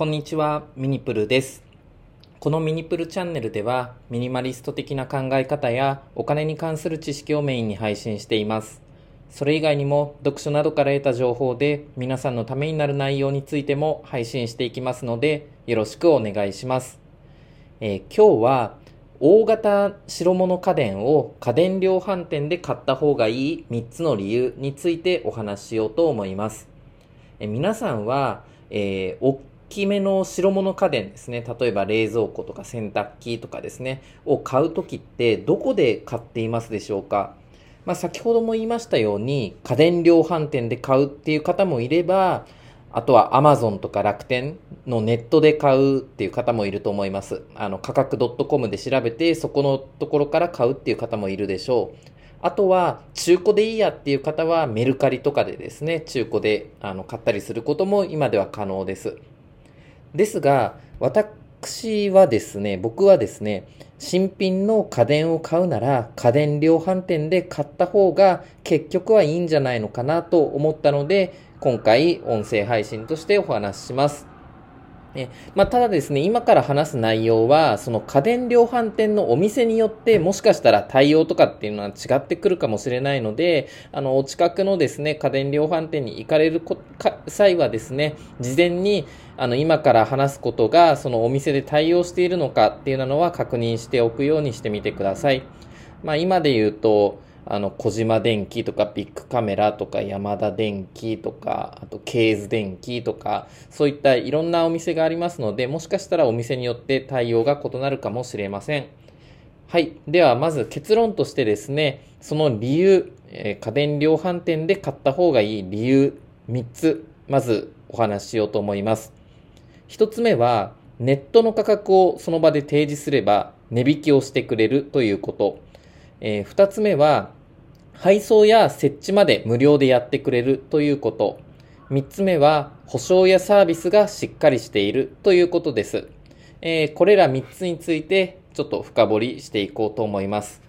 こんにちは、ミニプルです。このミニプルチャンネルでは、ミニマリスト的な考え方やお金に関する知識をメインに配信しています。それ以外にも、読書などから得た情報で皆さんのためになる内容についても配信していきますので、よろしくお願いします。えー今日は、大型白物家電を家電量販店で買った方がいい3つの理由についてお話ししようと思います。え皆さんは、えー大きめの白物家電ですね。例えば冷蔵庫とか洗濯機とかですね。を買うときってどこで買っていますでしょうか？まあ先ほども言いましたように家電量販店で買うっていう方もいれば、あとは Amazon とか楽天のネットで買うっていう方もいると思います。あの価格 .com で調べてそこのところから買うっていう方もいるでしょう。あとは、中古でいいやっていう方は、メルカリとかでですね、中古であの買ったりすることも今では可能です。ですが、私はですね、僕はですね、新品の家電を買うなら、家電量販店で買った方が結局はいいんじゃないのかなと思ったので、今回音声配信としてお話しします。えまあ、ただですね、今から話す内容は、その家電量販店のお店によって、もしかしたら対応とかっていうのは違ってくるかもしれないので、あの、お近くのですね、家電量販店に行かれる際はですね、事前に、あの、今から話すことが、そのお店で対応しているのかっていうのは確認しておくようにしてみてください。まあ、今で言うと、あの、小島電機とかビッグカメラとか山田電機とか、あとケーズ電機とか、そういったいろんなお店がありますので、もしかしたらお店によって対応が異なるかもしれません。はい。では、まず結論としてですね、その理由、えー家電量販店で買った方がいい理由3つ、まずお話ししようと思います。1つ目は、ネットの価格をその場で提示すれば値引きをしてくれるということ。えー二つ目は、配送や設置まで無料でやってくれるということ。三つ目は、保証やサービスがしっかりしているということです。えーこれら三つについてちょっと深掘りしていこうと思います。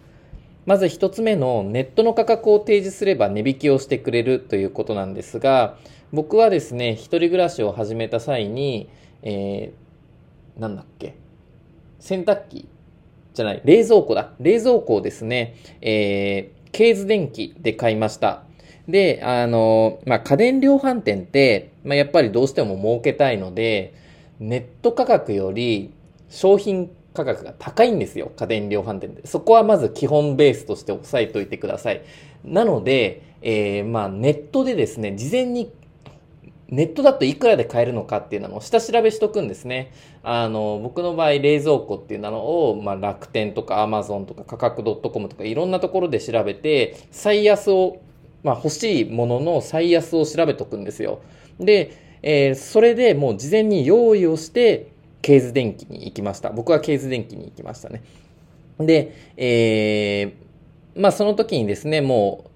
まず一つ目のネットの価格を提示すれば値引きをしてくれるということなんですが、僕はですね、一人暮らしを始めた際に、えーなんだっけ、洗濯機じゃない、冷蔵庫だ。冷蔵庫をですね、えー、ケーズ電機で買いました。で、あの、まあ、家電量販店って、まあ、やっぱりどうしても儲けたいので、ネット価格より商品価格が高いんですよ。家電量販店で。そこはまず基本ベースとして押さえておいてください。なので、えー、まあ、ネットでですね、事前にネットだといくらで買えるのかっていうのを下調べしとくんですね。あの、僕の場合冷蔵庫っていうのを、まあ、楽天とか Amazon とか価格 .com とかいろんなところで調べて、最安を、まあ、欲しいものの最安を調べとくんですよ。で、えーそれでもう事前に用意をして、ケーズ電機に行きました。僕はケーズ電機に行きましたね。で、えーまあその時にですね、もう、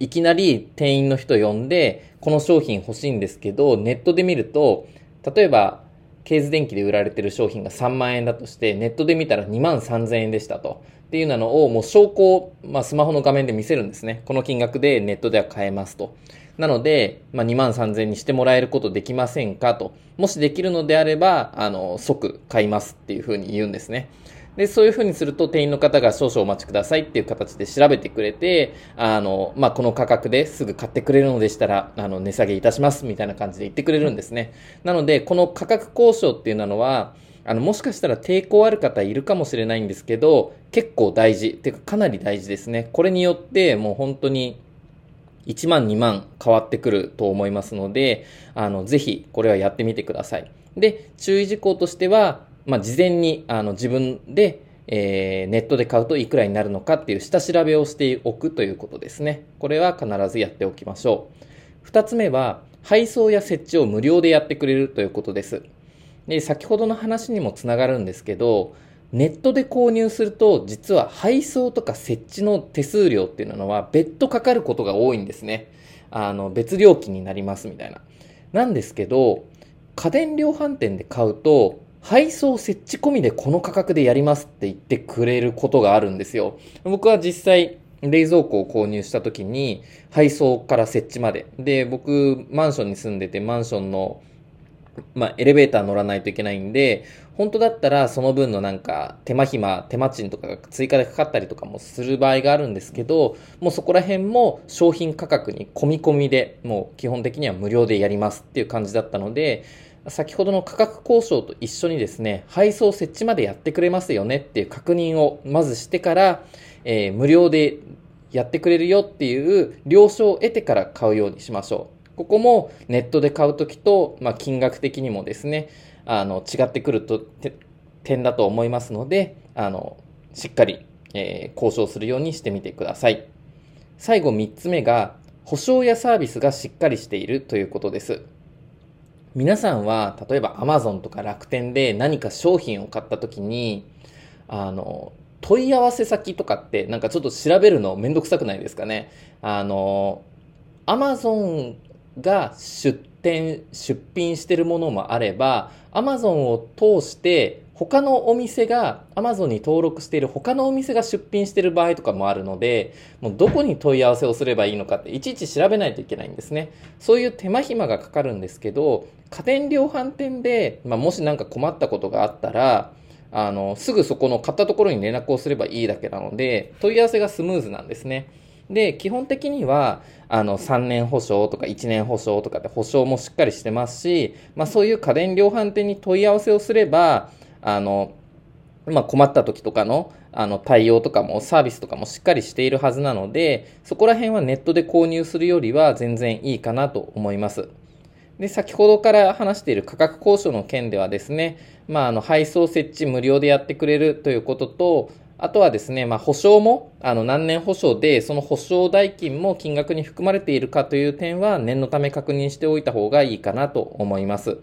いきなり店員の人呼んで、この商品欲しいんですけど、ネットで見ると、例えば、ケーズ電機で売られてる商品が3万円だとして、ネットで見たら2万3000円でしたと。っていうのを、もう証拠を、まあ、スマホの画面で見せるんですね。この金額でネットでは買えますと。なので、まあ、2万3000円にしてもらえることできませんかと。もしできるのであれば、あの、即買いますっていうふうに言うんですね。で、そういうふうにすると店員の方が少々お待ちくださいっていう形で調べてくれて、あの、まあ、この価格ですぐ買ってくれるのでしたら、あの、値下げいたしますみたいな感じで言ってくれるんですね。なので、この価格交渉っていうのは、あの、もしかしたら抵抗ある方いるかもしれないんですけど、結構大事。てか、かなり大事ですね。これによって、もう本当に、1万2万変わってくると思いますので、あの、ぜひこれはやってみてください。で、注意事項としては、まあ、事前にあの自分で、えーネットで買うといくらになるのかっていう下調べをしておくということですね。これは必ずやっておきましょう。二つ目は、配送や設置を無料でやってくれるということです。で、先ほどの話にもつながるんですけど、ネットで購入すると、実は配送とか設置の手数料っていうのは別途かかることが多いんですね。あの、別料金になりますみたいな。なんですけど、家電量販店で買うと、配送設置込みでこの価格でやりますって言ってくれることがあるんですよ。僕は実際、冷蔵庫を購入した時に、配送から設置まで。で、僕、マンションに住んでて、マンションのまあ、エレベーター乗らないといけないんで、本当だったらその分のなんか手間暇、手間賃とかが追加でかかったりとかもする場合があるんですけど、もうそこら辺も商品価格に込み込みで、もう基本的には無料でやりますっていう感じだったので、先ほどの価格交渉と一緒にですね、配送設置までやってくれますよねっていう確認をまずしてから、えー、無料でやってくれるよっていう了承を得てから買うようにしましょう。ここもネットで買うときと、まあ、金額的にもですね、あの、違ってくると、点だと思いますので、あの、しっかり、えー、交渉するようにしてみてください。最後3つ目が、保証やサービスがしっかりしているということです。皆さんは、例えば Amazon とか楽天で何か商品を買った時に、あの、問い合わせ先とかってなんかちょっと調べるのめんどくさくないですかね？あの、Amazon が出店、出品してるものもあれば、Amazon を通して他のお店が Amazon に登録している他のお店が出品している場合とかもあるので、もうどこに問い合わせをすればいいのかっていちいち調べないといけないんですね。そういう手間暇がかかるんですけど、家電量販店で、まあ、もし何か困ったことがあったら、あの、すぐそこの買ったところに連絡をすればいいだけなので、問い合わせがスムーズなんですね。で、基本的には、あの、3年保証とか1年保証とかで保証もしっかりしてますし、まあそういう家電量販店に問い合わせをすれば、あの、まあ困った時とかの、あの、対応とかもサービスとかもしっかりしているはずなので、そこら辺はネットで購入するよりは全然いいかなと思います。で、先ほどから話している価格交渉の件ではですね、まあ、あの、配送設置無料でやってくれるということと、あとはですね、まあ、保証も、あの、何年保証で、その保証代金も金額に含まれているかという点は、念のため確認しておいた方がいいかなと思います。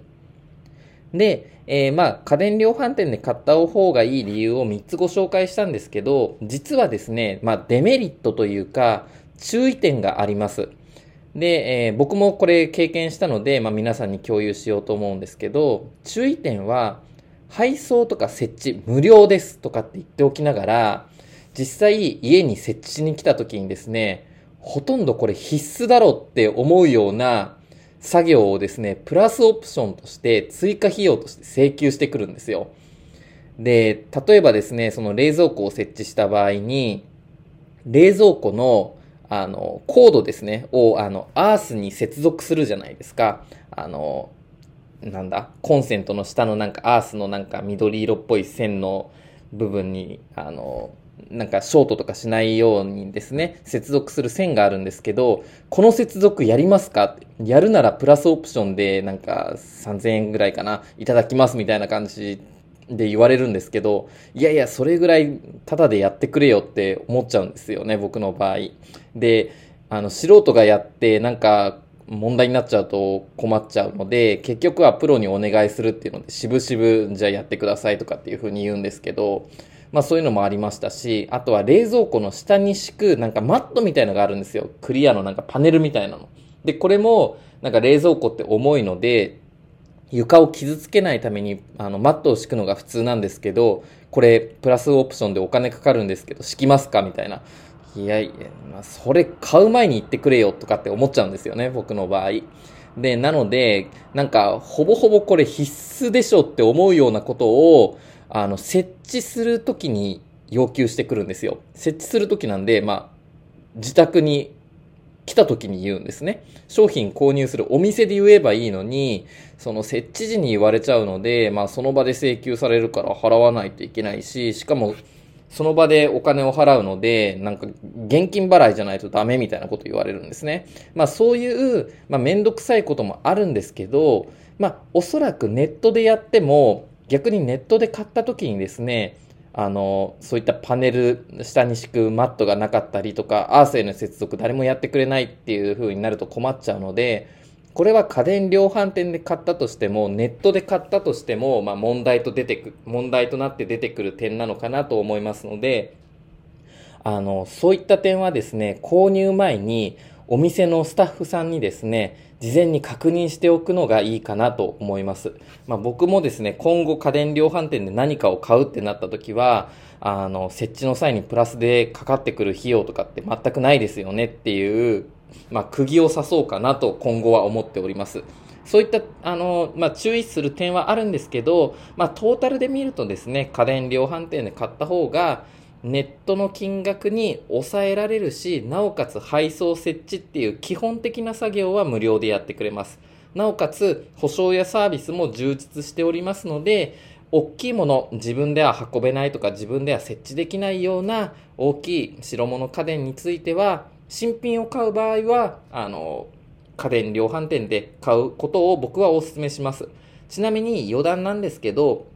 で、えー、まあ、家電量販店で買った方がいい理由を3つご紹介したんですけど、実はですね、まあ、デメリットというか、注意点があります。で、えー、僕もこれ経験したので、まあ、皆さんに共有しようと思うんですけど、注意点は、配送とか設置無料ですとかって言っておきながら、実際家に設置しに来た時にですね、ほとんどこれ必須だろうって思うような作業をですね、プラスオプションとして追加費用として請求してくるんですよ。で、例えばですね、その冷蔵庫を設置した場合に、冷蔵庫のあの、コードですね、を、あの、アースに接続するじゃないですか。あの、なんだ、コンセントの下のなんかアースのなんか緑色っぽい線の部分に、あの、なんかショートとかしないようにですね、接続する線があるんですけど、この接続やりますか？やるならプラスオプションでなんか3000円ぐらいかな、いただきますみたいな感じで言われるんですけど、いやいや、それぐらいタダでやってくれよって思っちゃうんですよね、僕の場合。で、あの、素人がやってなんか問題になっちゃうと困っちゃうので、結局はプロにお願いするっていうので、渋々じゃあやってくださいとかっていうふうに言うんですけど、まあそういうのもありましたし、あとは冷蔵庫の下に敷くなんかマットみたいのがあるんですよ。クリアのなんかパネルみたいなの。で、これもなんか冷蔵庫って重いので、床を傷つけないためにあのマットを敷くのが普通なんですけど、これプラスオプションでお金かかるんですけど、敷きますかみたいな。いやいや、まあ、それ買う前に言ってくれよとかって思っちゃうんですよね、僕の場合。で、なので、なんか、ほぼほぼこれ必須でしょって思うようなことを、あの、設置するときに要求してくるんですよ。設置するときなんで、まあ、自宅に来た時に言うんですね。商品購入するお店で言えばいいのに、その設置時に言われちゃうので、まあその場で請求されるから払わないといけないし、しかもその場でお金を払うので、なんか現金払いじゃないとダメみたいなこと言われるんですね。まあそういう、まあめんどくさいこともあるんですけど、まあおそらくネットでやっても、逆にネットで買った時にですね、あの、そういったパネル、下に敷くマットがなかったりとか、アースへの接続誰もやってくれないっていう風になると困っちゃうので、これは家電量販店で買ったとしても、ネットで買ったとしても、まあ問題と出てく、問題となって出てくる点なのかなと思いますので、あの、そういった点はですね、購入前にお店のスタッフさんにですね、事前に確認しておくのがいいかなと思います。まあ、僕もですね、今後家電量販店で何かを買うってなった時は、あの、設置の際にプラスでかかってくる費用とかって全くないですよねっていう、まあ、釘を刺そうかなと今後は思っております。そういったあの、まあ、注意する点はあるんですけど、まあ、トータルで見るとですね家電量販店で買った方がネットの金額に抑えられるしなおかつ配送設置っていう基本的な作業は無料でやってくれます。なおかつ保証やサービスも充実しておりますので大きいもの自分では運べないとか自分では設置できないような大きい白物家電については新品を買う場合はあの家電量販店で買うことを僕はお勧めします。ちなみに余談なんですけど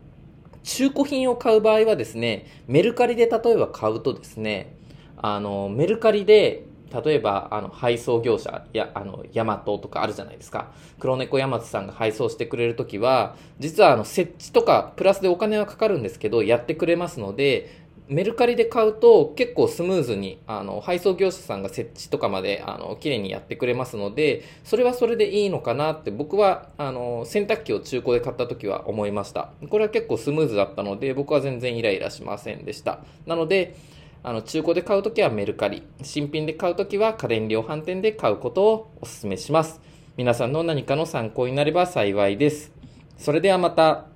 中古品を買う場合はですね、メルカリで例えば買うとですね、あの、メルカリで、例えば、あの、配送業者、や、あの、ヤマトとかあるじゃないですか。黒猫ヤマトさんが配送してくれるときは、実はあの、設置とか、プラスでお金はかかるんですけど、やってくれますので、メルカリで買うと結構スムーズにあの配送業者さんが設置とかまであの綺麗にやってくれますのでそれはそれでいいのかなって僕はあの洗濯機を中古で買った時は思いました。これは結構スムーズだったので僕は全然イライラしませんでした。なのであの中古で買う時はメルカリ新品で買う時は家電量販店で買うことをお勧めします。皆さんの何かの参考になれば幸いです。それではまた。